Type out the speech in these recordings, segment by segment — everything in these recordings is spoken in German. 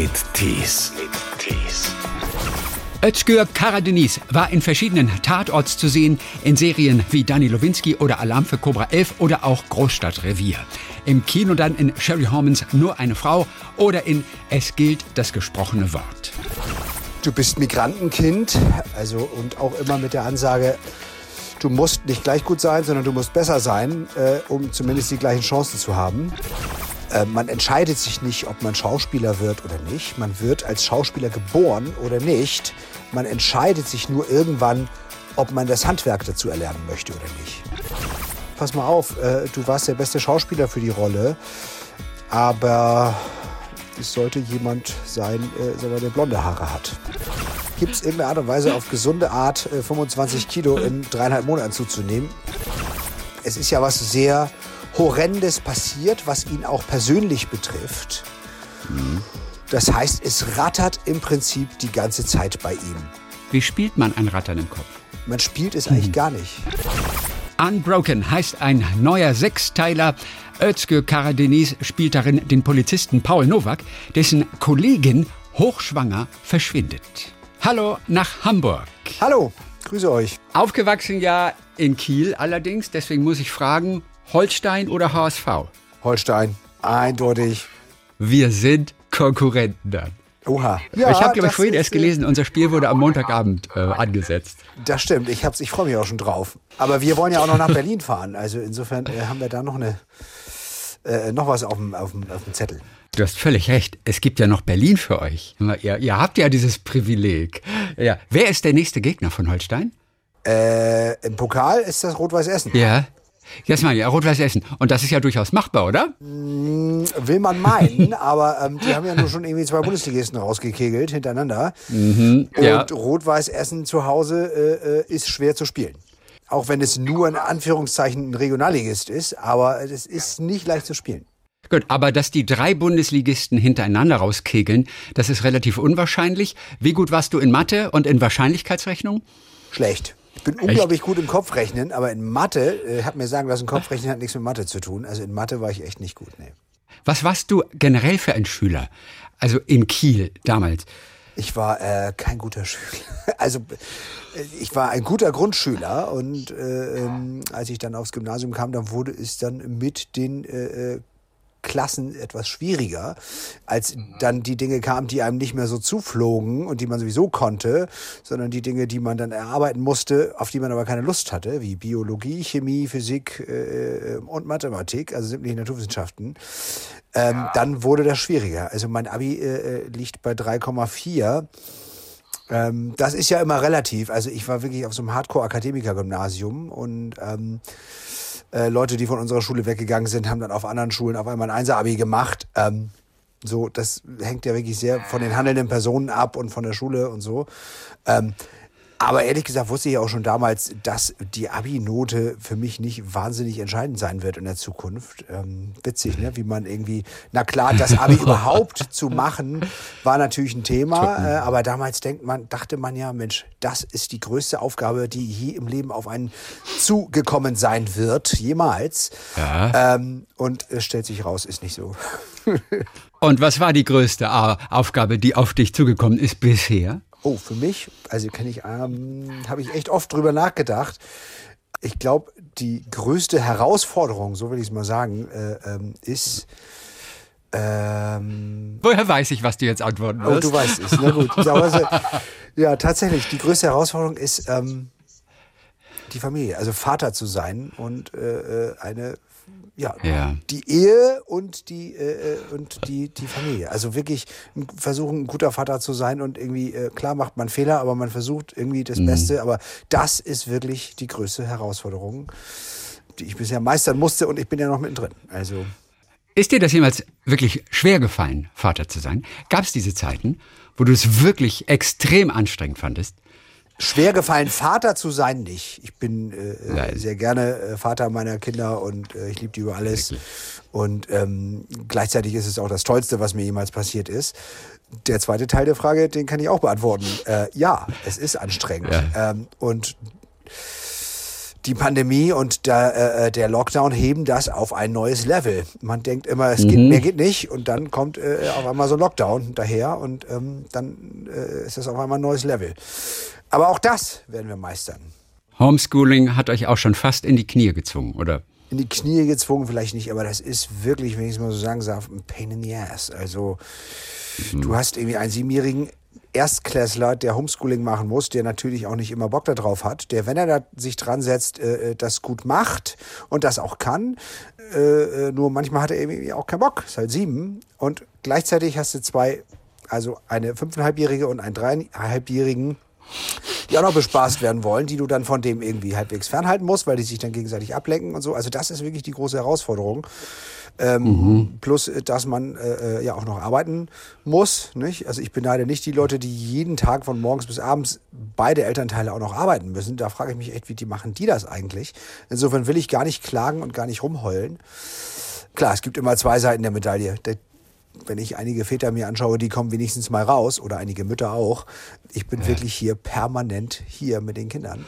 mit Tees. Özgür Karadeniz war in verschiedenen Tatorts zu sehen, in Serien wie Danny Lowinski oder Alarm für Cobra 11 oder auch Großstadtrevier. Im Kino dann in Sherry Hormans Nur eine Frau oder in Es gilt das gesprochene Wort. Du bist Migrantenkind, also und auch immer mit der Ansage, du musst nicht gleich gut sein, sondern du musst besser sein, äh, um zumindest die gleichen Chancen zu haben. Äh, man entscheidet sich nicht, ob man Schauspieler wird oder nicht. Man wird als Schauspieler geboren oder nicht. Man entscheidet sich nur irgendwann, ob man das Handwerk dazu erlernen möchte oder nicht. Pass mal auf, äh, du warst der beste Schauspieler für die Rolle, aber es sollte jemand sein, äh, der blonde Haare hat. Gibt es irgendeine Art und Weise, auf gesunde Art äh, 25 Kilo in dreieinhalb Monaten zuzunehmen? Es ist ja was sehr Horrendes passiert, was ihn auch persönlich betrifft. Das heißt, es rattert im Prinzip die ganze Zeit bei ihm. Wie spielt man ein Rattern im Kopf? Man spielt es eigentlich gar nicht. Unbroken heißt ein neuer Sechsteiler. Özgür Karadeniz spielt darin den Polizisten Paul Nowak, dessen Kollegin hochschwanger verschwindet. Hallo nach Hamburg. Hallo, grüße euch. Aufgewachsen ja in Kiel allerdings, deswegen muss ich fragen, Holstein oder HSV? Holstein, eindeutig. Wir sind Konkurrenten dann. Oha. ich habe, glaube ich, vorhin erst gelesen, unser Spiel wurde am Montagabend äh, angesetzt. Das stimmt, ich, hab's- ich freue mich auch schon drauf. Aber wir wollen ja auch noch nach Berlin fahren. Also insofern äh, haben wir da noch, eine, äh, noch was auf dem, auf, dem, auf dem Zettel. Du hast völlig recht. Es gibt ja noch Berlin für euch. Ihr, ihr habt ja dieses Privileg. Ja. Wer ist der nächste Gegner von Holstein? Äh, Im Pokal ist das Rot-Weiß Essen. Ja. Jetzt mal, ja, Rot-Weiß Essen. Und das ist ja durchaus machbar, oder? Will man meinen, aber ähm, die haben ja nur schon irgendwie zwei Bundesligisten rausgekegelt hintereinander. Und ja. Rot-Weiß Essen zu Hause äh, äh, ist schwer zu spielen. Auch wenn es nur in Anführungszeichen ein Regionalligist ist, aber es ist nicht leicht zu spielen. Gut, aber dass die drei Bundesligisten hintereinander rauskegeln, das ist relativ unwahrscheinlich. Wie gut warst du in Mathe und in Wahrscheinlichkeitsrechnung? Schlecht. Ich bin unglaublich gut im Kopfrechnen, aber in Mathe, äh, hat mir sagen lassen, Kopfrechnen hat nichts mit Mathe zu tun. Also in Mathe war ich echt nicht gut. Nee. Was warst du generell für ein Schüler? Also in Kiel damals. Ich war äh, kein guter Schüler. Also äh, ich war ein guter Grundschüler und äh, ähm, als ich dann aufs Gymnasium kam, dann wurde es dann mit den äh, äh, Klassen etwas schwieriger, als dann die Dinge kamen, die einem nicht mehr so zuflogen und die man sowieso konnte, sondern die Dinge, die man dann erarbeiten musste, auf die man aber keine Lust hatte, wie Biologie, Chemie, Physik äh, und Mathematik, also sämtliche Naturwissenschaften. Ähm, Dann wurde das schwieriger. Also mein Abi äh, äh, liegt bei 3,4. Ähm, das ist ja immer relativ. Also ich war wirklich auf so einem Hardcore-Akademiker-Gymnasium und ähm, äh, Leute, die von unserer Schule weggegangen sind, haben dann auf anderen Schulen auf einmal ein Einser-Abi gemacht. Ähm, so, das hängt ja wirklich sehr von den handelnden Personen ab und von der Schule und so. Ähm, aber ehrlich gesagt wusste ich auch schon damals, dass die Abi-Note für mich nicht wahnsinnig entscheidend sein wird in der Zukunft. Ähm, witzig, ne? Wie man irgendwie, na klar, das Abi überhaupt zu machen, war natürlich ein Thema. Äh, aber damals denkt man, dachte man ja, Mensch, das ist die größte Aufgabe, die je im Leben auf einen zugekommen sein wird, jemals. Ja. Ähm, und es stellt sich raus, ist nicht so. Und was war die größte Aufgabe, die auf dich zugekommen ist bisher? Oh, für mich, also kann ich, ähm, habe ich echt oft drüber nachgedacht. Ich glaube, die größte Herausforderung, so will ich es mal sagen, äh, ähm, ist. Ähm, Woher weiß ich, was du jetzt antworten oh, wirst? du weißt es, na gut. Also, ja, tatsächlich, die größte Herausforderung ist ähm, die Familie, also Vater zu sein und äh, äh, eine, ja, Ja. die Ehe und die äh, äh, und die die Familie. Also wirklich versuchen, ein guter Vater zu sein und irgendwie äh, klar macht man Fehler, aber man versucht irgendwie das Beste. Aber das ist wirklich die größte Herausforderung, die ich bisher meistern musste und ich bin ja noch mittendrin. Also Ist dir das jemals wirklich schwer gefallen, Vater zu sein? Gab es diese Zeiten, wo du es wirklich extrem anstrengend fandest? Schwer gefallen, Vater zu sein, nicht. Ich bin äh, äh, sehr gerne äh, Vater meiner Kinder und äh, ich liebe die über alles. Und ähm, gleichzeitig ist es auch das Tollste, was mir jemals passiert ist. Der zweite Teil der Frage, den kann ich auch beantworten. Äh, ja, es ist anstrengend. Ähm, und die Pandemie und der, äh, der Lockdown heben das auf ein neues Level. Man denkt immer, es geht, Mhm. mehr geht nicht und dann kommt äh, auf einmal so ein Lockdown daher und ähm, dann äh, ist das auf einmal ein neues Level. Aber auch das werden wir meistern. Homeschooling hat euch auch schon fast in die Knie gezwungen, oder? In die Knie gezwungen vielleicht nicht, aber das ist wirklich, wenn ich es mal so sagen darf, ein Pain in the Ass. Also du hast irgendwie einen siebenjährigen Erstklässler, der Homeschooling machen muss, der natürlich auch nicht immer Bock darauf hat, der, wenn er da sich dran setzt, äh, das gut macht und das auch kann, äh, äh, nur manchmal hat er irgendwie auch keinen Bock, ist halt sieben und gleichzeitig hast du zwei, also eine fünfeinhalbjährige und einen dreieinhalbjährigen, die auch noch bespaßt werden wollen, die du dann von dem irgendwie halbwegs fernhalten musst, weil die sich dann gegenseitig ablenken und so. Also das ist wirklich die große Herausforderung. Ähm, Plus, äh, dass man äh, äh, ja auch noch arbeiten muss. Nicht? Also ich beneide nicht die Leute, die jeden Tag von morgens bis abends beide Elternteile auch noch arbeiten müssen. Da frage ich mich echt, wie die machen die das eigentlich? Insofern will ich gar nicht klagen und gar nicht rumheulen. Klar, es gibt immer zwei Seiten der Medaille. Der, wenn ich einige Väter mir anschaue, die kommen wenigstens mal raus oder einige Mütter auch. Ich bin wirklich hier permanent hier mit den Kindern.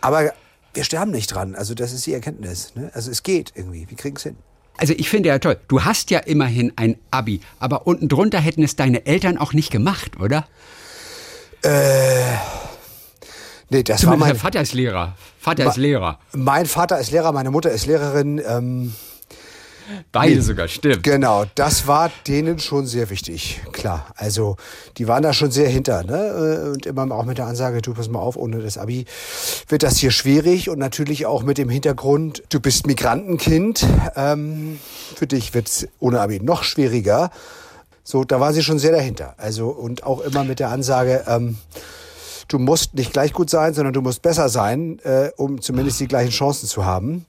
Aber wir sterben nicht dran. Also das ist die Erkenntnis. Ne? Also es geht irgendwie. Wir kriegen es hin. Also ich finde ja toll, du hast ja immerhin ein Abi, aber unten drunter hätten es deine Eltern auch nicht gemacht, oder? Nee, das war Zumindest mein, der Vater ist Lehrer. Vater ist Lehrer. mein Vater ist Lehrer, meine Mutter ist Lehrerin. Ähm, Beide sogar, stimmt. Genau, das war denen schon sehr wichtig, klar. Also die waren da schon sehr hinter, ne? Und immer auch mit der Ansage, du pass mal auf, ohne das Abi wird das hier schwierig und natürlich auch mit dem Hintergrund, du bist Migrantenkind, ähm, für dich wird's ohne Abi noch schwieriger. So, da waren sie schon sehr dahinter. Also und auch immer mit der Ansage, ähm, du musst nicht gleich gut sein, sondern du musst besser sein, äh, um zumindest die gleichen Chancen zu haben.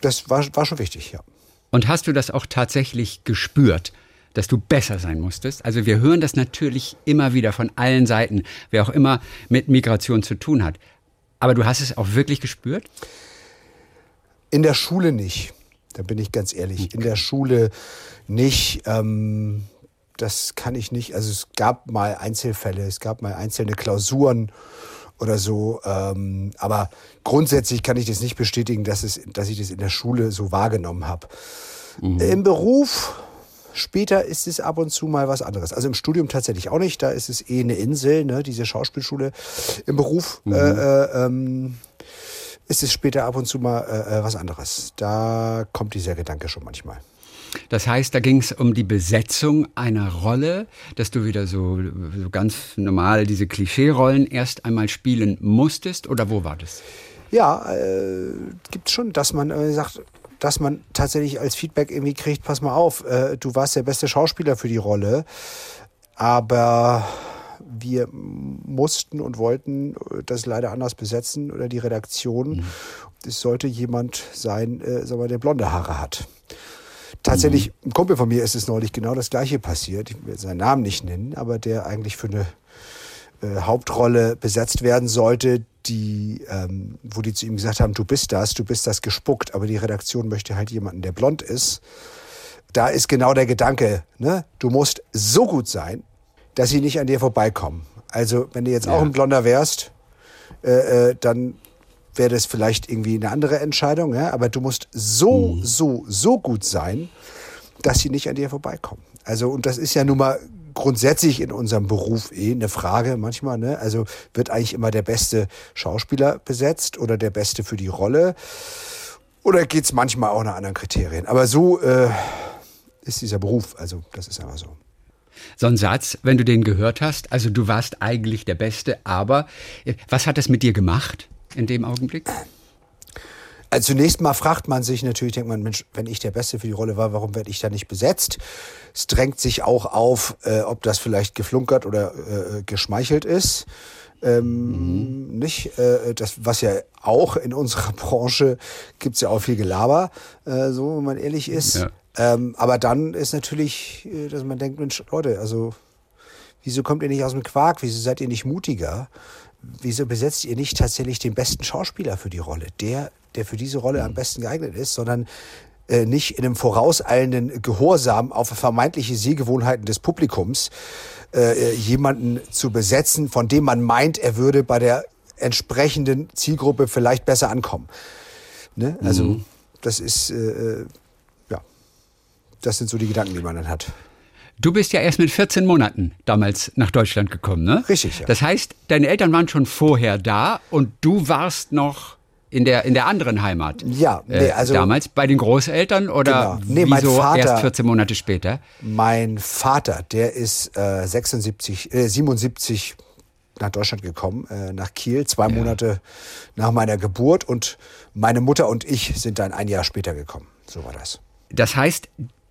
Das war, war schon wichtig, ja. Und hast du das auch tatsächlich gespürt, dass du besser sein musstest? Also wir hören das natürlich immer wieder von allen Seiten, wer auch immer mit Migration zu tun hat. Aber du hast es auch wirklich gespürt? In der Schule nicht. Da bin ich ganz ehrlich. In der Schule nicht. Ähm, das kann ich nicht. Also es gab mal Einzelfälle, es gab mal einzelne Klausuren oder so. Ähm, aber grundsätzlich kann ich das nicht bestätigen, dass, es, dass ich das in der Schule so wahrgenommen habe. Im Beruf später ist es ab und zu mal was anderes. Also im Studium tatsächlich auch nicht. Da ist es eh eine Insel, ne, diese Schauspielschule. Im Beruf äh, äh, ähm, ist es später ab und zu mal äh, äh, was anderes. Da kommt dieser Gedanke schon manchmal. Das heißt, da ging es um die Besetzung einer Rolle, dass du wieder so, so ganz normal diese Klischee-Rollen erst einmal spielen musstest oder wo war das? Ja, äh, gibt schon, dass man äh, sagt, dass man tatsächlich als Feedback irgendwie kriegt, pass mal auf, äh, du warst der beste Schauspieler für die Rolle, aber wir mussten und wollten das leider anders besetzen oder die Redaktion. Es sollte jemand sein, äh, sag mal, der blonde Haare hat. Tatsächlich, ein Kumpel von mir ist es neulich genau das gleiche passiert. Ich will seinen Namen nicht nennen, aber der eigentlich für eine äh, Hauptrolle besetzt werden sollte, die, ähm, wo die zu ihm gesagt haben, du bist das, du bist das gespuckt, aber die Redaktion möchte halt jemanden, der blond ist. Da ist genau der Gedanke, ne? du musst so gut sein, dass sie nicht an dir vorbeikommen. Also wenn du jetzt auch ein Blonder wärst, äh, äh, dann wäre das vielleicht irgendwie eine andere Entscheidung, ja? aber du musst so, so, so gut sein, dass sie nicht an dir vorbeikommen. Also, und das ist ja nun mal grundsätzlich in unserem Beruf eh eine Frage manchmal, ne? Also wird eigentlich immer der beste Schauspieler besetzt oder der beste für die Rolle? Oder geht's manchmal auch nach anderen Kriterien? Aber so äh, ist dieser Beruf, also das ist einfach so. So ein Satz, wenn du den gehört hast, also du warst eigentlich der Beste, aber äh, was hat das mit dir gemacht in dem Augenblick? Also zunächst mal fragt man sich natürlich, denkt man, Mensch, wenn ich der Beste für die Rolle war, warum werde ich da nicht besetzt? Es drängt sich auch auf, äh, ob das vielleicht geflunkert oder äh, geschmeichelt ist. Ähm, Nicht, äh, das, was ja auch in unserer Branche gibt's ja auch viel Gelaber, äh, so wenn man ehrlich ist. Ja. Ähm, aber dann ist natürlich, äh, dass man denkt, Mensch, Leute, also wieso kommt ihr nicht aus dem Quark? Wieso seid ihr nicht mutiger? Wieso besetzt ihr nicht tatsächlich den besten Schauspieler für die Rolle? Der, der für diese Rolle am besten geeignet ist, sondern äh, nicht in einem vorauseilenden Gehorsam auf vermeintliche Sehgewohnheiten des Publikums äh, jemanden zu besetzen, von dem man meint, er würde bei der entsprechenden Zielgruppe vielleicht besser ankommen. Ne? Also Mhm. das ist, äh, ja, das sind so die Gedanken, die man dann hat. Du bist ja erst mit 14 Monaten damals nach Deutschland gekommen, ne? Richtig, ja. Das heißt, deine Eltern waren schon vorher da und du warst noch in der, in der anderen Heimat. Ja, nee, äh, also- damals bei den Großeltern oder Genau. Nee, mein wieso Vater- erst 14 Monate später? Mein Vater, der ist äh, 76, äh, 77 nach Deutschland gekommen, äh, nach Kiel, zwei Monate nach meiner Geburt und meine Mutter und ich sind dann ein Jahr später gekommen. So war das. Das heißt,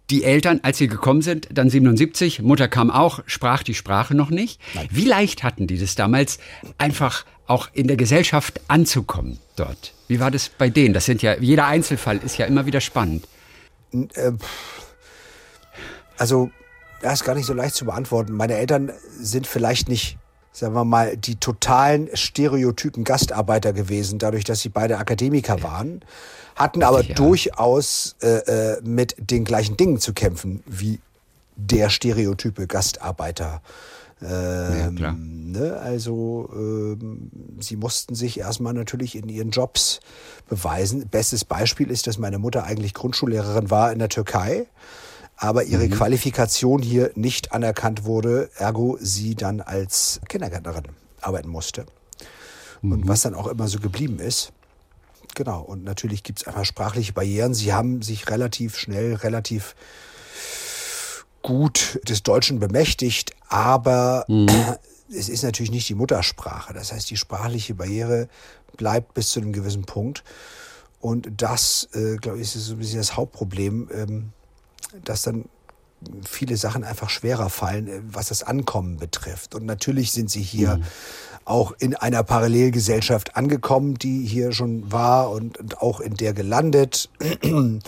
die Eltern, als sie gekommen sind, dann 77, Mutter kam auch, sprach die Sprache noch nicht. Wie leicht hatten die das damals, einfach auch in der Gesellschaft anzukommen dort? Wie war das bei denen? Das sind ja, jeder Einzelfall ist ja immer wieder spannend. Also, das ist gar nicht so leicht zu beantworten. Meine Eltern sind vielleicht nicht, sagen wir mal, die totalen Stereotypen Gastarbeiter gewesen, dadurch, dass sie beide Akademiker waren, hatten aber ja. durchaus äh, äh, mit den gleichen Dingen zu kämpfen wie der Stereotype Gastarbeiter. Ja, klar. Ne? Also ähm, sie mussten sich erstmal natürlich in ihren Jobs beweisen. Bestes Beispiel ist, dass meine Mutter eigentlich Grundschullehrerin war in der Türkei, aber ihre Qualifikation hier nicht anerkannt wurde, ergo sie dann als Kindergärtnerin arbeiten musste. Und was dann auch immer so geblieben ist. Genau, und natürlich gibt es einfach sprachliche Barrieren. Sie haben sich relativ schnell, relativ gut des Deutschen bemächtigt, aber es ist natürlich nicht die Muttersprache. Das heißt, die sprachliche Barriere bleibt bis zu einem gewissen Punkt. Und das, äh, glaube ich, ist so ein bisschen das Hauptproblem, ähm, dass dann viele Sachen einfach schwerer fallen, äh, was das Ankommen betrifft. Und natürlich sind sie hier auch in einer Parallelgesellschaft angekommen, die hier schon war und, und auch in der gelandet.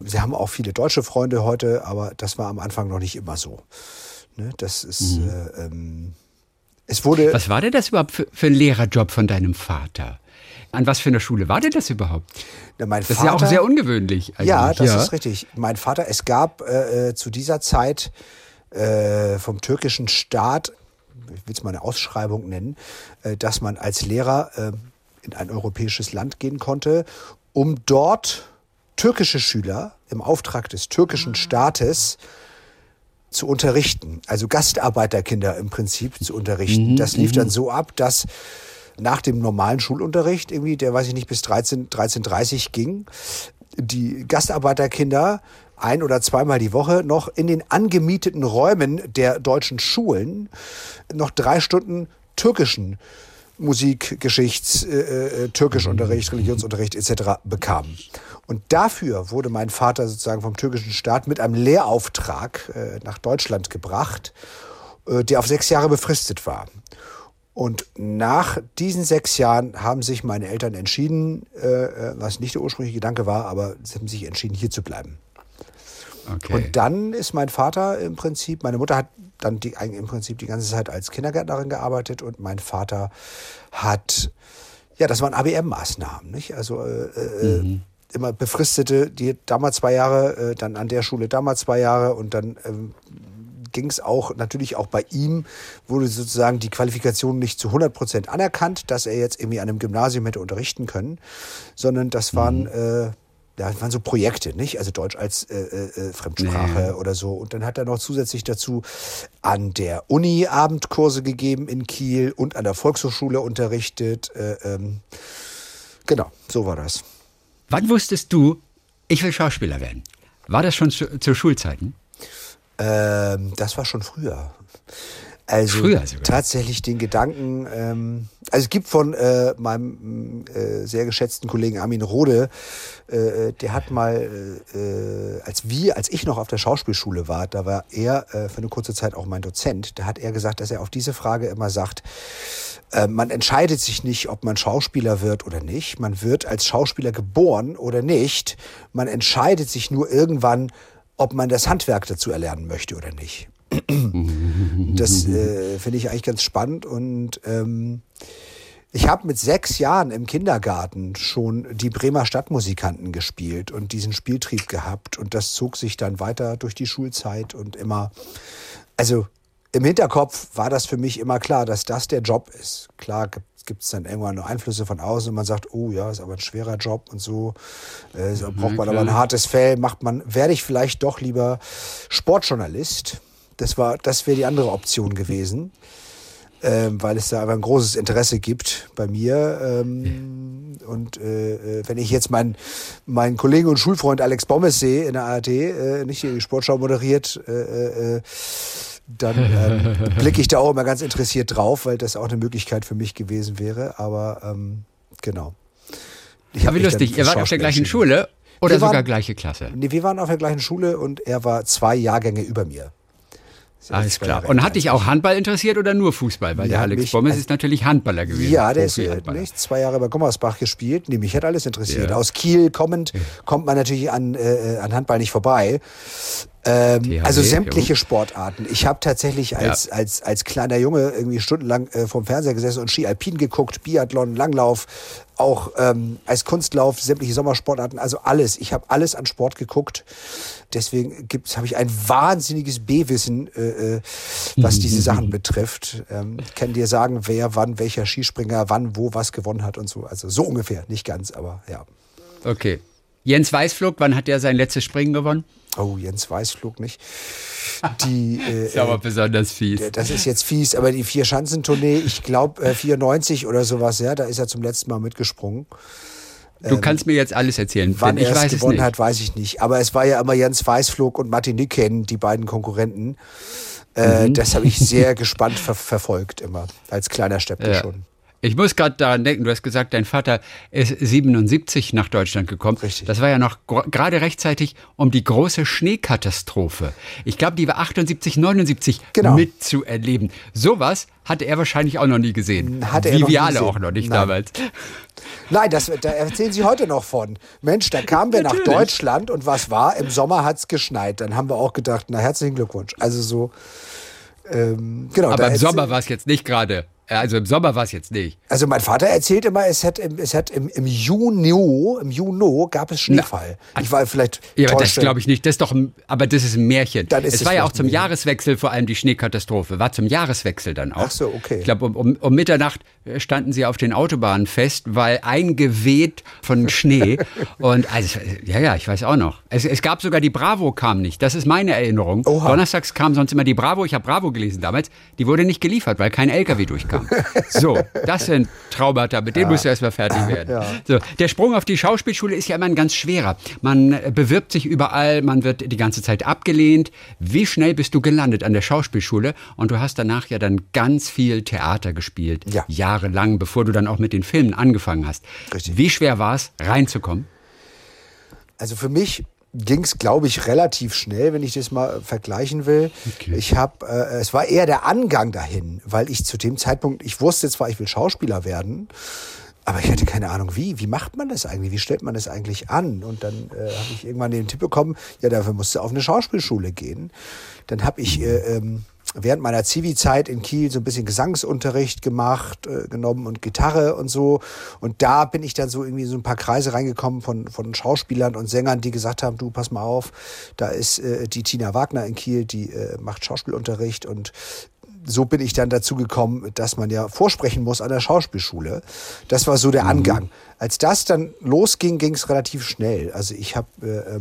Sie haben auch viele deutsche Freunde heute, aber das war am Anfang noch nicht immer so. Ne, das ist, äh, ähm, es wurde. Was war denn das überhaupt für, für ein Lehrerjob von deinem Vater? An was für einer Schule war denn das überhaupt? Na, Das ist ja auch sehr ungewöhnlich. Eigentlich. Ja, das ist richtig. Mein Vater, es gab äh, äh, zu dieser Zeit äh, vom türkischen Staat, ich will es mal eine Ausschreibung nennen, äh, dass man als Lehrer äh, in ein europäisches Land gehen konnte, um dort türkische Schüler im Auftrag des türkischen Staates zu unterrichten, also Gastarbeiterkinder im Prinzip zu unterrichten. Das lief dann so ab, dass nach dem normalen Schulunterricht, irgendwie, der weiß ich nicht, bis 13, 13.30 ging, die Gastarbeiterkinder ein oder zweimal die Woche noch in den angemieteten Räumen der deutschen Schulen noch drei Stunden türkischen Musik, Geschichts, äh, äh, Türkischunterricht, Religionsunterricht etc. bekamen. Und dafür wurde mein Vater sozusagen vom türkischen Staat mit einem Lehrauftrag äh, nach Deutschland gebracht, äh, der auf sechs Jahre befristet war. Und nach diesen sechs Jahren haben sich meine Eltern entschieden, äh, äh, was nicht der ursprüngliche Gedanke war, aber sie haben sich entschieden, hier zu bleiben. Okay. Und dann ist mein Vater im Prinzip, meine Mutter hat dann die, im Prinzip die ganze Zeit als Kindergärtnerin gearbeitet und mein Vater hat, ja, das waren ABM-Maßnahmen, nicht? Also äh, äh, immer befristete, die damals zwei Jahre, äh, dann an der Schule damals zwei Jahre und dann ähm, ging es auch, natürlich auch bei ihm, wurde sozusagen die Qualifikation nicht zu 100 Prozent anerkannt, dass er jetzt irgendwie an einem Gymnasium hätte unterrichten können, sondern das waren, äh, ja, das waren so Projekte, nicht? Also Deutsch als äh, äh, Fremdsprache Nee. oder so. Und dann hat er noch zusätzlich dazu an der Uni Abendkurse gegeben in Kiel und an der Volkshochschule unterrichtet. Äh, ähm, genau, so war das. Wann wusstest du, ich will Schauspieler werden? War das schon zu, zu Schulzeiten? Ähm, das war schon früher. Also tatsächlich den Gedanken, ähm, also es gibt von äh, meinem äh, sehr geschätzten Kollegen Armin Rode, äh, der hat mal, äh, als wir, als ich noch auf der Schauspielschule war, da war er äh, für eine kurze Zeit auch mein Dozent, da hat er gesagt, dass er auf diese Frage immer sagt, äh, man entscheidet sich nicht, ob man Schauspieler wird oder nicht. Man wird als Schauspieler geboren oder nicht. Man entscheidet sich nur irgendwann, ob man das Handwerk dazu erlernen möchte oder nicht. Das äh, finde ich eigentlich ganz spannend und ähm, ich habe mit sechs Jahren im Kindergarten schon die Bremer Stadtmusikanten gespielt und diesen Spieltrieb gehabt und das zog sich dann weiter durch die Schulzeit und immer, also im Hinterkopf war das für mich immer klar, dass das der Job ist. Klar gibt es dann irgendwann nur Einflüsse von außen und man sagt, oh ja, ist aber ein schwerer Job und so. Äh, so braucht man aber ein hartes Fell, macht man, werde ich vielleicht doch lieber Sportjournalist. Das war, das wäre die andere Option gewesen ähm, weil es da aber ein großes Interesse gibt bei mir. Ähm, ja. Und äh, äh, wenn ich jetzt meinen meinen Kollegen und Schulfreund Alex Bommes sehe in der ARD, äh, nicht die Sportschau moderiert, äh, äh, äh dann ähm, blicke ich da auch immer ganz interessiert drauf, weil das auch eine Möglichkeit für mich gewesen wäre. Aber ähm, genau. Ich Aber wie lustig, ihr wart auf der gleichen Schule oder wir sogar waren, gleiche Klasse? Nee, wir waren auf der gleichen Schule und er war zwei Jahrgänge über mir. Alles klar. Und hat dich auch Handball interessiert oder nur Fußball? Weil ja, der Alex mich, Bommes ist natürlich Handballer gewesen. Ja, der ist nicht zwei Jahre bei Gommersbach gespielt. Nee, mich hat alles interessiert. Ja. Aus Kiel kommend kommt man natürlich an, äh, an Handball nicht vorbei. Ähm, also sämtliche Sportarten. Ich habe tatsächlich als, ja. als, als kleiner Junge irgendwie stundenlang äh, vorm Fernseher gesessen und Ski Alpin geguckt, Biathlon, Langlauf, auch ähm, als Kunstlauf, sämtliche Sommersportarten, also alles. Ich habe alles an Sport geguckt. Deswegen habe ich ein wahnsinniges B-Wissen, äh, äh was diese Sachen betrifft. Ähm, kann dir sagen, wer wann, welcher Skispringer wann, wo was gewonnen hat und so. Also so ungefähr, nicht ganz, aber ja. Okay. Jens Weißflug, wann hat er sein letztes Springen gewonnen? Oh, Jens Weißflug nicht. Die, äh, ist aber besonders fies. Das ist jetzt fies, aber die Vier-Schanzentournee, ich glaube äh, 94 oder sowas, ja, da ist er zum letzten Mal mitgesprungen. Du ähm, kannst mir jetzt alles erzählen. Wann er es gewonnen hat, weiß ich nicht. Aber es war ja immer Jens Weißflug und Martin Nicken, die beiden Konkurrenten. Äh, mhm. Das habe ich sehr gespannt ver verfolgt immer, als kleiner Steppe ja. schon. Ich muss gerade daran denken, du hast gesagt, dein Vater ist 77 nach Deutschland gekommen. Richtig. Das war ja noch gerade rechtzeitig um die große Schneekatastrophe. Ich glaube, die war 78, 79 genau. mitzuerleben. Sowas hatte er wahrscheinlich auch noch nie gesehen. Hatte er Wie wir alle auch noch nicht Nein. damals. Nein, das, da erzählen Sie heute noch von. Mensch, da kamen wir nach Deutschland und was war? Im Sommer hat es geschneit. Dann haben wir auch gedacht, na herzlichen Glückwunsch. Also so. Ähm, genau, Aber im Sommer war es jetzt nicht gerade also im Sommer war es jetzt nicht. Also mein Vater erzählt immer, es hat, es hat im, im Juni, im Juni gab es Schneefall. Na, ich war vielleicht. Ja, aber das glaube ich nicht. Das ist doch, aber das ist ein Märchen. Dann ist es, es war ja auch zum Jahreswechsel vor allem die Schneekatastrophe. War zum Jahreswechsel dann auch. Ach so, okay. Ich glaube, um, um, um Mitternacht standen sie auf den Autobahnen fest, weil eingeweht von Schnee. und also, ja, ja, ich weiß auch noch. Es, es gab sogar die Bravo kam nicht. Das ist meine Erinnerung. Oha. Donnerstags kam sonst immer die Bravo. Ich habe Bravo gelesen damals. Die wurde nicht geliefert, weil kein LKW durchkam kam. So, das sind Traumata, mit denen ja. musst du erstmal fertig werden. Ja. So, der Sprung auf die Schauspielschule ist ja immer ein ganz schwerer. Man bewirbt sich überall, man wird die ganze Zeit abgelehnt. Wie schnell bist du gelandet an der Schauspielschule? Und du hast danach ja dann ganz viel Theater gespielt, ja. jahrelang, bevor du dann auch mit den Filmen angefangen hast. Richtig. Wie schwer war es, reinzukommen? Also für mich ging es, glaube ich, relativ schnell, wenn ich das mal vergleichen will. Okay. Ich habe, äh, es war eher der Angang dahin, weil ich zu dem Zeitpunkt, ich wusste zwar, ich will Schauspieler werden, aber ich hatte keine Ahnung, wie. Wie macht man das eigentlich? Wie stellt man das eigentlich an? Und dann äh, habe ich irgendwann den Tipp bekommen, ja, dafür musst du auf eine Schauspielschule gehen. Dann habe ich äh, ähm, während meiner Zivi-Zeit in Kiel so ein bisschen Gesangsunterricht gemacht, äh, genommen und Gitarre und so. Und da bin ich dann so irgendwie so ein paar Kreise reingekommen von, von Schauspielern und Sängern, die gesagt haben, du, pass mal auf, da ist äh, die Tina Wagner in Kiel, die äh, macht Schauspielunterricht und so bin ich dann dazu gekommen, dass man ja vorsprechen muss an der Schauspielschule. Das war so der mhm. Angang. Als das dann losging, ging es relativ schnell. Also ich habe äh,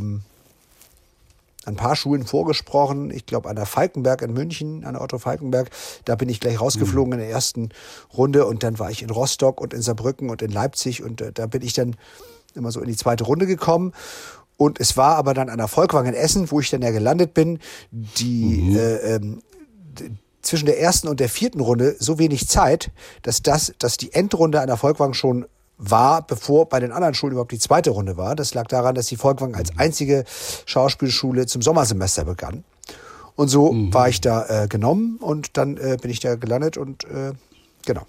ein paar Schulen vorgesprochen. Ich glaube, an der Falkenberg in München, an der Otto Falkenberg. Da bin ich gleich rausgeflogen mhm. in der ersten Runde. Und dann war ich in Rostock und in Saarbrücken und in Leipzig. Und äh, da bin ich dann immer so in die zweite Runde gekommen. Und es war aber dann an der Volkwang in Essen, wo ich dann ja gelandet bin, die mhm. äh, ähm, zwischen der ersten und der vierten Runde so wenig Zeit, dass das, dass die Endrunde an der Volkwang schon war, bevor bei den anderen Schulen überhaupt die zweite Runde war. Das lag daran, dass die Volkwang als einzige Schauspielschule zum Sommersemester begann. Und so mhm. war ich da äh, genommen und dann äh, bin ich da gelandet und äh, genau,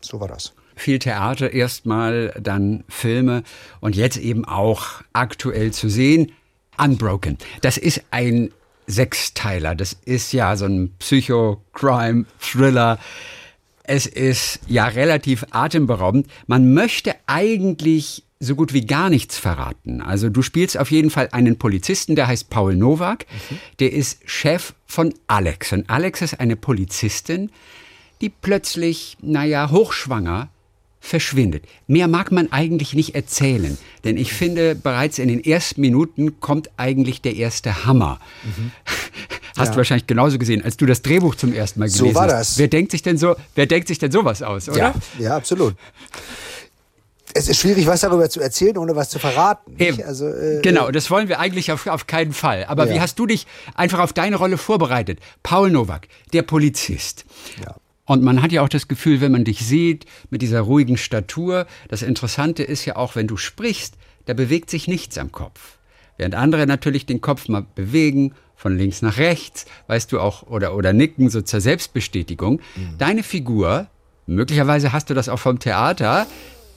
so war das. Viel Theater erstmal, dann Filme und jetzt eben auch aktuell zu sehen. Unbroken. Das ist ein Sechsteiler. Das ist ja so ein Psycho-Crime-Thriller. Es ist ja relativ atemberaubend. Man möchte eigentlich so gut wie gar nichts verraten. Also du spielst auf jeden Fall einen Polizisten, der heißt Paul Nowak. Mhm. Der ist Chef von Alex. Und Alex ist eine Polizistin, die plötzlich, naja, hochschwanger verschwindet. Mehr mag man eigentlich nicht erzählen, denn ich finde, bereits in den ersten Minuten kommt eigentlich der erste Hammer. Mhm. Hast ja. du wahrscheinlich genauso gesehen, als du das Drehbuch zum ersten Mal gelesen hast. So war das. Wer denkt sich denn so, wer denkt sich denn sowas aus, oder? Ja, ja absolut es ist schwierig, was darüber zu erzählen, ohne was zu verraten. Also, äh, genau, das wollen wir eigentlich auf, auf keinen Fall. Aber ja. wie hast du dich einfach auf deine Rolle vorbereitet? Paul Nowak, der Polizist. Ja. Und man hat ja auch das Gefühl, wenn man dich sieht, mit dieser ruhigen Statur, das Interessante ist ja auch, wenn du sprichst, da bewegt sich nichts am Kopf. Während andere natürlich den Kopf mal bewegen, von links nach rechts, weißt du auch, oder, oder nicken, so zur Selbstbestätigung. Mhm. Deine Figur, möglicherweise hast du das auch vom Theater,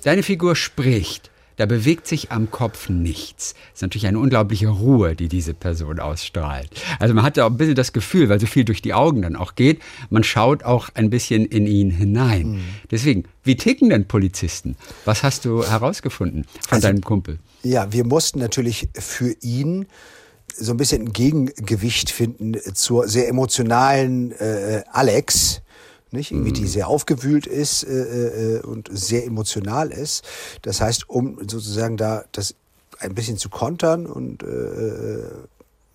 deine Figur spricht. Da bewegt sich am Kopf nichts. Das ist natürlich eine unglaubliche Ruhe, die diese Person ausstrahlt. Also man hat ja auch ein bisschen das Gefühl, weil so viel durch die Augen dann auch geht, man schaut auch ein bisschen in ihn hinein. Mhm. Deswegen, wie ticken denn Polizisten? Was hast du herausgefunden von also, deinem Kumpel? Ja, wir mussten natürlich für ihn so ein bisschen ein Gegengewicht finden zur sehr emotionalen äh, Alex, nicht? Irgendwie, die mhm. sehr aufgewühlt ist äh, äh, und sehr emotional ist. Das heißt, um sozusagen da das ein bisschen zu kontern und äh, äh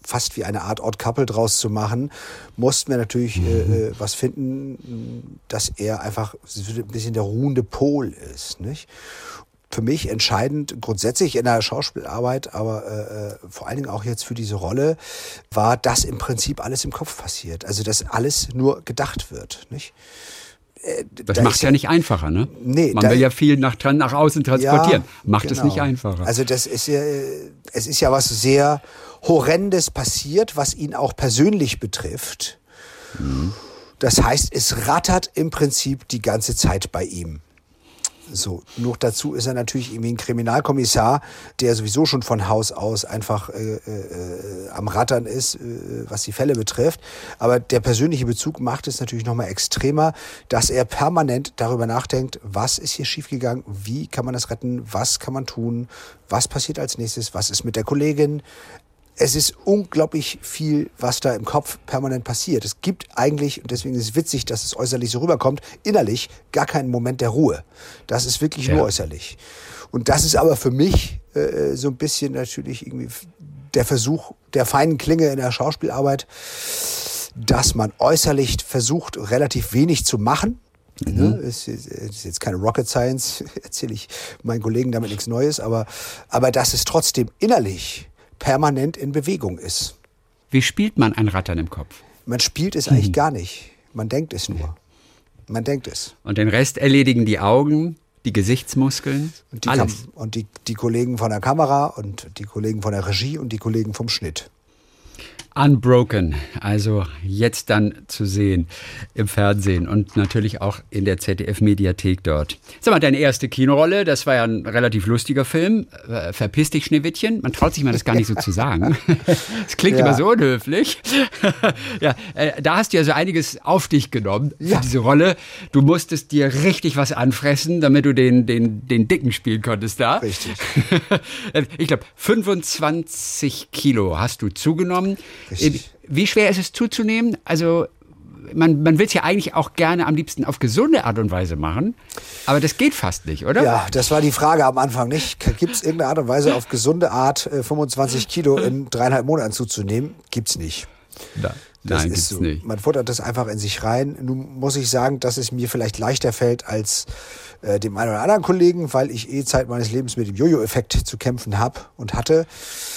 fast wie eine Art Odd Couple draus zu machen, mussten wir natürlich äh, mhm. äh, was finden, dass er einfach ein bisschen der ruhende Pol ist, nicht? Für mich entscheidend grundsätzlich in der Schauspielarbeit, aber äh, äh, vor allen Dingen auch jetzt für diese Rolle, war, dass im Prinzip alles im Kopf passiert. Also dass alles nur gedacht wird. Nicht? Äh, das da macht es ja nicht einfacher, ne? Nee, Man will ja viel nach, nach außen transportieren. Ja, macht genau. es nicht einfacher. Also das ist ja, es ist ja was sehr Horrendes passiert, was ihn auch persönlich betrifft. Mhm. Das heißt, es rattert im Prinzip die ganze Zeit bei ihm. So, noch dazu ist er natürlich irgendwie ein Kriminalkommissar, der sowieso schon von Haus aus einfach äh, äh, am Rattern ist, äh, was die Fälle betrifft. Aber der persönliche Bezug macht es natürlich nochmal extremer, dass er permanent darüber nachdenkt, was ist hier schiefgegangen, wie kann man das retten, was kann man tun, was passiert als nächstes, was ist mit der Kollegin, es ist unglaublich viel, was da im Kopf permanent passiert. Es gibt eigentlich, und deswegen ist es witzig, dass es äußerlich so rüberkommt, innerlich gar keinen Moment der Ruhe. Das ist wirklich ja. nur äußerlich. Und das ist aber für mich äh, so ein bisschen natürlich irgendwie der Versuch der feinen Klinge in der Schauspielarbeit, dass man äußerlich versucht, relativ wenig zu machen. Mhm. Ne? Ist, ist jetzt keine Rocket Science, erzähle ich meinen Kollegen damit nichts Neues, aber, aber dass es trotzdem innerlich permanent in Bewegung ist. Wie spielt man ein Rattern im Kopf? Man spielt es eigentlich mhm. gar nicht. Man denkt es nur. Man denkt es. Und den Rest erledigen die Augen, die Gesichtsmuskeln, und die alles. und die, die Kollegen von der Kamera und die Kollegen von der Regie und die Kollegen vom Schnitt. Unbroken, also jetzt dann zu sehen im Fernsehen und natürlich auch in der ZDF-Mediathek dort. Sag mal, deine erste Kinorolle, das war ja ein relativ lustiger Film. Äh, verpiss dich, Schneewittchen. Man traut sich mal das gar nicht so zu sagen. Das klingt ja. immer so unhöflich. ja, äh, da hast du ja so einiges auf dich genommen für ja. diese Rolle. Du musstest dir richtig was anfressen, damit du den, den, den Dicken spielen konntest da. Richtig. ich glaube, 25 Kilo hast du zugenommen. Richtig. Wie schwer ist es zuzunehmen? Also man, man will es ja eigentlich auch gerne am liebsten auf gesunde Art und Weise machen, aber das geht fast nicht, oder? Ja, das war die Frage am Anfang nicht. Gibt es irgendeine Art und Weise, auf gesunde Art 25 äh, Kilo in dreieinhalb Monaten zuzunehmen? Gibt's nicht. Da. Das Nein, ist so. nicht. Man futtert das einfach in sich rein. Nun muss ich sagen, dass es mir vielleicht leichter fällt als äh, dem einen oder anderen Kollegen, weil ich eh Zeit meines Lebens mit dem Jojo-Effekt zu kämpfen habe und hatte.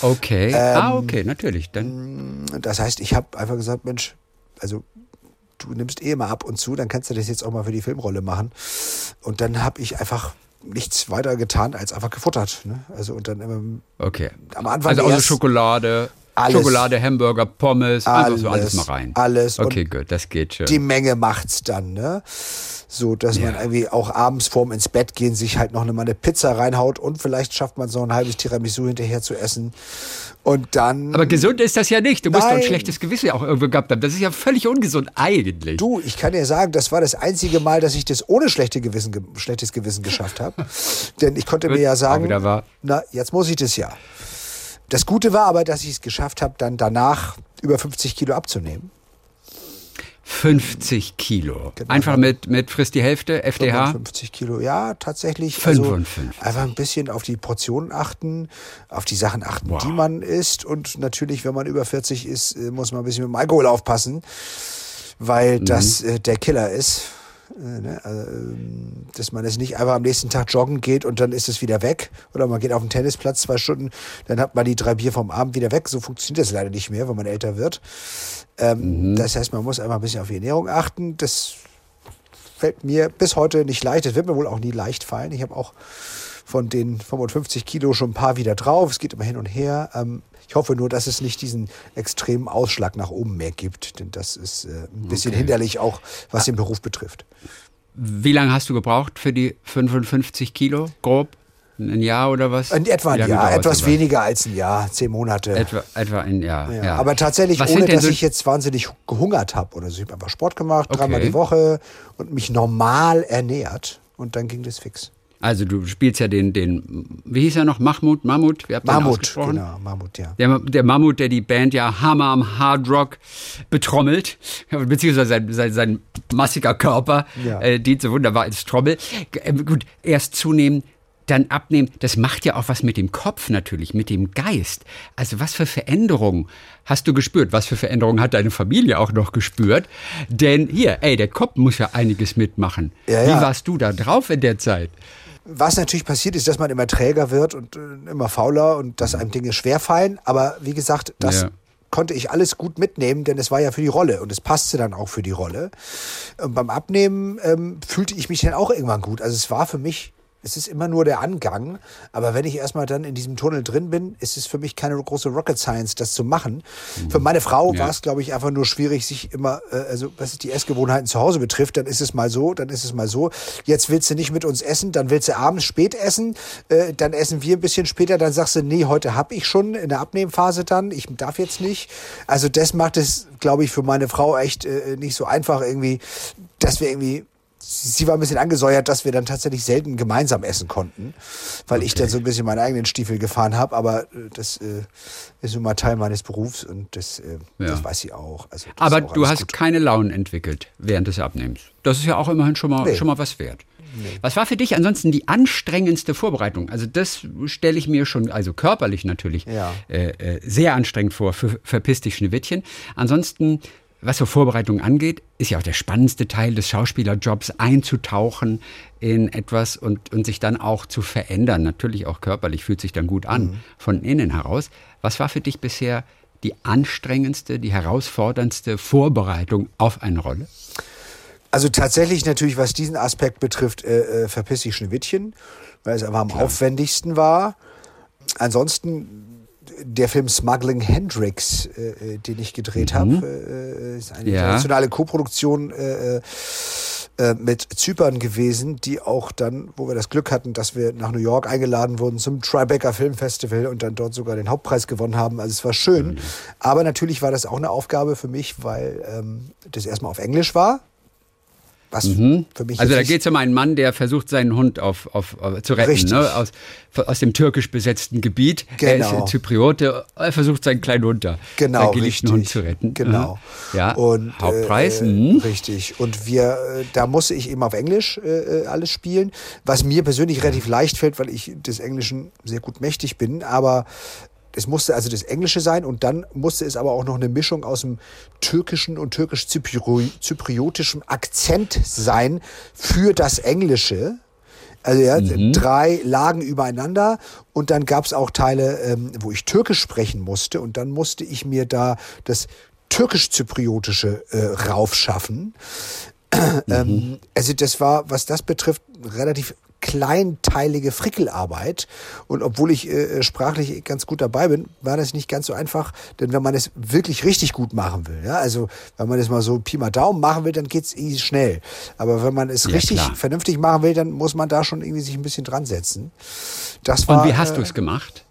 Okay. Ähm, ah, okay, natürlich. Dann. Mm, das heißt, ich habe einfach gesagt, Mensch, also du nimmst eh mal ab und zu, dann kannst du das jetzt auch mal für die Filmrolle machen. Und dann habe ich einfach nichts weiter getan als einfach gefuttert. Ne? Also und dann immer okay. am Anfang also außer Schokolade alles. Schokolade, Hamburger, Pommes, alles, einfach so alles mal rein. Alles. Okay, gut, das geht schon. Die Menge macht's dann, ne? So, dass ja. man irgendwie auch abends vorm ins Bett gehen sich halt noch eine, mal eine Pizza reinhaut und vielleicht schafft man so ein halbes Tiramisu hinterher zu essen. Und dann. Aber gesund ist das ja nicht. Du musst doch ein schlechtes Gewissen auch irgendwo gehabt haben. Das ist ja völlig ungesund eigentlich. Du, ich kann dir sagen, das war das einzige Mal, dass ich das ohne schlechte Gewissen, schlechtes Gewissen geschafft habe. Denn ich konnte mir ja sagen, na, jetzt muss ich das ja. Das Gute war aber, dass ich es geschafft habe, dann danach über 50 Kilo abzunehmen. 50 Kilo. Genau. Einfach mit, mit frisst die Hälfte, FDH? 50 Kilo, ja, tatsächlich. 55. Also einfach ein bisschen auf die Portionen achten, auf die Sachen achten, wow. die man isst. Und natürlich, wenn man über 40 ist, äh, muss man ein bisschen mit dem Alkohol aufpassen, weil mhm. das äh, der Killer ist. Äh, ne? also, ähm, dass man es nicht einfach am nächsten Tag joggen geht und dann ist es wieder weg. Oder man geht auf den Tennisplatz zwei Stunden, dann hat man die drei Bier vom Abend wieder weg. So funktioniert das leider nicht mehr, wenn man älter wird. Ähm, mhm. Das heißt, man muss einfach ein bisschen auf die Ernährung achten. Das fällt mir bis heute nicht leicht. Das wird mir wohl auch nie leicht fallen. Ich habe auch von den 55 Kilo schon ein paar wieder drauf. Es geht immer hin und her. Ähm, ich hoffe nur, dass es nicht diesen extremen Ausschlag nach oben mehr gibt, denn das ist äh, ein bisschen okay. hinderlich, auch was den Beruf betrifft. Wie lange hast du gebraucht für die 55 Kilo, grob? Ein Jahr oder was? In etwa ein Jahr, etwas aber? weniger als ein Jahr, zehn Monate. Etwa, etwa ein Jahr. Ja. ja. Aber tatsächlich, was ohne dass so ich jetzt wahnsinnig gehungert habe oder so. Ich habe einfach Sport gemacht, okay. dreimal die Woche und mich normal ernährt und dann ging das fix. Also du spielst ja den, den wie hieß er noch? Mahmoud? Mammut? Wie habt Mammut, genau, Mammut, ja. Der, der Mammut, der die Band ja Hammer am Hard Rock betrommelt, beziehungsweise sein, sein, sein massiger Körper ja. äh, dient so wunderbar als Trommel. Äh, gut, erst zunehmen, dann abnehmen, das macht ja auch was mit dem Kopf natürlich, mit dem Geist. Also was für Veränderungen hast du gespürt? Was für Veränderungen hat deine Familie auch noch gespürt? Denn hier, ey, der Kopf muss ja einiges mitmachen. Ja, ja. Wie warst du da drauf in der Zeit? Was natürlich passiert ist, dass man immer träger wird und äh, immer fauler und dass einem Dinge schwerfallen. Aber wie gesagt, das ja. konnte ich alles gut mitnehmen, denn es war ja für die Rolle und es passte dann auch für die Rolle. Und beim Abnehmen ähm, fühlte ich mich dann auch irgendwann gut. Also es war für mich es ist immer nur der Angang. Aber wenn ich erstmal dann in diesem Tunnel drin bin, ist es für mich keine große Rocket Science, das zu machen. Mhm. Für meine Frau ja. war es, glaube ich, einfach nur schwierig, sich immer, äh, also was die Essgewohnheiten zu Hause betrifft, dann ist es mal so, dann ist es mal so. Jetzt willst du nicht mit uns essen, dann willst du abends spät essen, äh, dann essen wir ein bisschen später, dann sagst du, nee, heute habe ich schon in der Abnehmphase dann, ich darf jetzt nicht. Also das macht es, glaube ich, für meine Frau echt äh, nicht so einfach irgendwie, dass wir irgendwie sie war ein bisschen angesäuert, dass wir dann tatsächlich selten gemeinsam essen konnten, weil okay. ich dann so ein bisschen meinen eigenen Stiefel gefahren habe. Aber äh, das äh, ist nun mal Teil meines Berufs und das, äh, ja. das weiß sie auch. Also, aber auch du hast gut. keine Launen entwickelt während des Abnehmens. Das ist ja auch immerhin schon mal, nee. schon mal was wert. Nee. Was war für dich ansonsten die anstrengendste Vorbereitung? Also das stelle ich mir schon, also körperlich natürlich, ja. äh, äh sehr anstrengend vor für Verpiss dich Schneewittchen. Ansonsten was so Vorbereitung angeht, ist ja auch der spannendste Teil des Schauspielerjobs, einzutauchen in etwas und, und sich dann auch zu verändern. Natürlich auch körperlich fühlt sich dann gut an, mhm. von innen heraus. Was war für dich bisher die anstrengendste, die herausforderndste Vorbereitung auf eine Rolle? Also tatsächlich natürlich, was diesen Aspekt betrifft, äh, äh, verpiss ich Schneewittchen, weil es einfach am Klar. aufwendigsten war. Ansonsten der Film Smuggling Hendrix, äh, äh den ich gedreht mhm. habe, äh, ist eine ja. internationale Koproduktion äh, äh, mit Zypern gewesen, die auch dann, wo wir das Glück hatten, dass wir nach New York eingeladen wurden zum Tribeca Film Festival und dann dort sogar den Hauptpreis gewonnen haben. Also es war schön. Mhm. Aber natürlich war das auch eine Aufgabe für mich, weil ähm, das erstmal auf Englisch war. Was mhm. für mich also da geht es um einen Mann, der versucht, seinen Hund auf, auf, auf zu retten, ne? aus, aus dem türkisch besetzten Gebiet. Genau. Er ist genau. Zypriote, er versucht, seinen kleinen Hund da, genau, seinen geliebten Hund zu retten. Genau. Ja, und, Hauptpreis. Äh, mhm. Richtig. Und wir, äh, da musste ich eben auf Englisch äh, äh, alles spielen, was mir persönlich relativ leicht fällt, weil ich des Englischen sehr gut mächtig bin. Aber es musste also das Englische sein und dann musste es aber auch noch eine Mischung aus dem türkischen und türkisch-zypriotischen Akzent sein für das Englische. Also ja, mhm. drei Lagen übereinander und dann gab es auch Teile, ähm, wo ich Türkisch sprechen musste und dann musste ich mir da das türkisch-zypriotische äh, raufschaffen. Mhm. Ähm, also das war, was das betrifft, relativ kleinteilige Frickelarbeit. Und obwohl ich äh, sprachlich ganz gut dabei bin, war das nicht ganz so einfach. Denn wenn man es wirklich richtig gut machen will, ja, also wenn man es mal so Pi mal Daumen machen will, dann geht's easy schnell. Aber wenn man es ja, richtig klar. vernünftig machen will, dann muss man da schon irgendwie sich ein bisschen dran setzen. Das war, und wie hast äh, du es gemacht?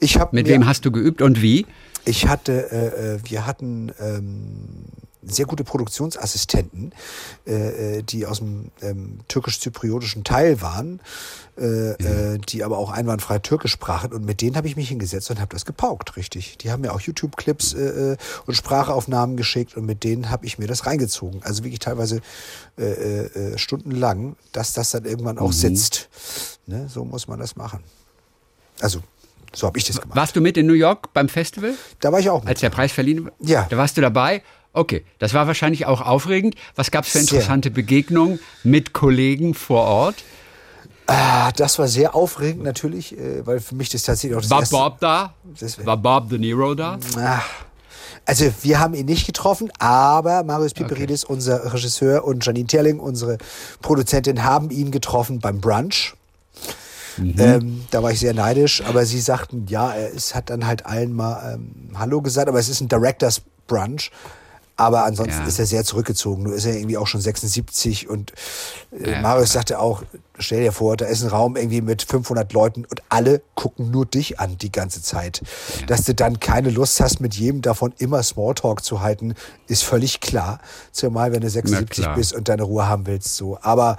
Ich hab Mit wem hast du geübt und wie? Ich hatte, äh, äh, wir hatten ähm, sehr gute Produktionsassistenten, äh, äh, die aus dem ähm, türkisch-zypriotischen Teil waren, äh, ja. äh, die aber auch einwandfrei Türkisch sprachen. Und mit denen habe ich mich hingesetzt und habe das gepaukt, richtig. Die haben mir auch YouTube-Clips äh, äh, und Sprachaufnahmen geschickt und mit denen habe ich mir das reingezogen. Also wirklich teilweise äh, äh, stundenlang, dass das dann irgendwann auch mhm. sitzt. Ne? So muss man das machen. Also so habe ich das gemacht. Warst du mit in New York beim Festival? Da war ich auch mit. Als der Preis verliehen wurde? Ja. Da warst du dabei? Okay, das war wahrscheinlich auch aufregend. Was gab es für interessante. Begegnungen mit Kollegen vor Ort? Ah, das war sehr aufregend natürlich, äh, weil für mich das tatsächlich auch das War erste, Bob da? War Bob De Niro da? Ach, also wir haben ihn nicht getroffen, aber Marius Piperidis, okay. unser Regisseur, und Janine Terling, unsere Produzentin, haben ihn getroffen beim Brunch. Mhm. Ähm, da war ich sehr neidisch, aber sie sagten, ja, er ist, hat dann halt allen mal ähm, Hallo gesagt, aber es ist ein Directors Brunch. Aber ansonsten ja. ist er sehr zurückgezogen. Nur ist er irgendwie auch schon 76 und äh, ja. Marius sagte auch, stell dir vor, da ist ein Raum irgendwie mit 500 Leuten und alle gucken nur dich an die ganze Zeit. Ja. Dass du dann keine Lust hast, mit jedem davon immer Smalltalk zu halten, ist völlig klar. Zumal, wenn du 76 bist und deine Ruhe haben willst, so. Aber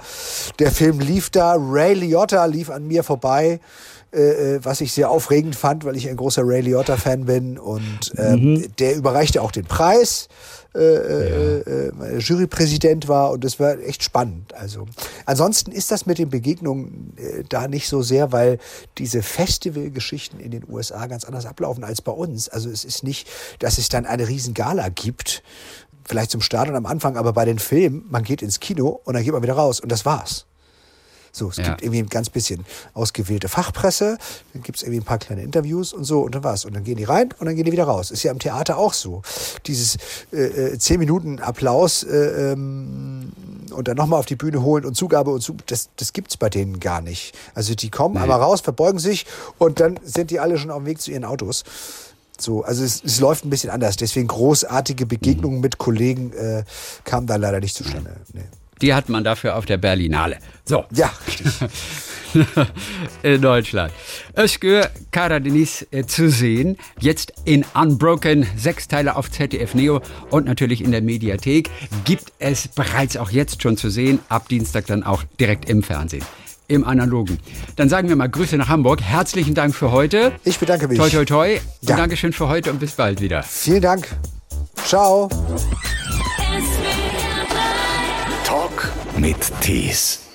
der Film lief da, Ray Liotta lief an mir vorbei. Äh, äh, was ich sehr aufregend fand, weil ich ein großer Ray Liotta-Fan bin. Und ähm, mhm. der überreichte auch den Preis. Äh, äh, ja. äh, Jurypräsident war und das war echt spannend. Also ansonsten ist das mit den Begegnungen äh, da nicht so sehr, weil diese Festivalgeschichten in den USA ganz anders ablaufen als bei uns. Also es ist nicht, dass es dann eine Riesengala gibt, vielleicht zum Start und am Anfang, aber bei den Filmen, man geht ins Kino und dann geht man wieder raus und das war's. So, es ja. gibt irgendwie ein ganz bisschen ausgewählte Fachpresse, dann gibt es irgendwie ein paar kleine Interviews und so und dann war's. Und dann gehen die rein und dann gehen die wieder raus. Ist ja im Theater auch so. Dieses äh, äh zehn Minuten Applaus äh, ähm, und dann nochmal auf die Bühne holen und Zugabe und Zugabe, das, das gibt's bei denen gar nicht. Also die kommen nee. einmal raus, verbeugen sich und dann sind die alle schon auf dem Weg zu ihren Autos. So, also es, es läuft ein bisschen anders. Deswegen großartige Begegnungen mhm. mit Kollegen äh, kamen da leider nicht zustande. Nee. Die hat man dafür auf der Berlinale. So. Ja, in Deutschland. Özgür Karadeniz äh, zu sehen. Jetzt in Unbroken. Sechs Teile auf ZDF Neo und natürlich in der Mediathek. Gibt es bereits auch jetzt schon zu sehen. Ab Dienstag dann auch direkt im Fernsehen. Im Analogen. Dann sagen wir mal Grüße nach Hamburg. Herzlichen Dank für heute. Ich bedanke mich. Toi, toi, toi. Ja. Und Dankeschön für heute und bis bald wieder. Vielen Dank. Ciao. Mit Tees.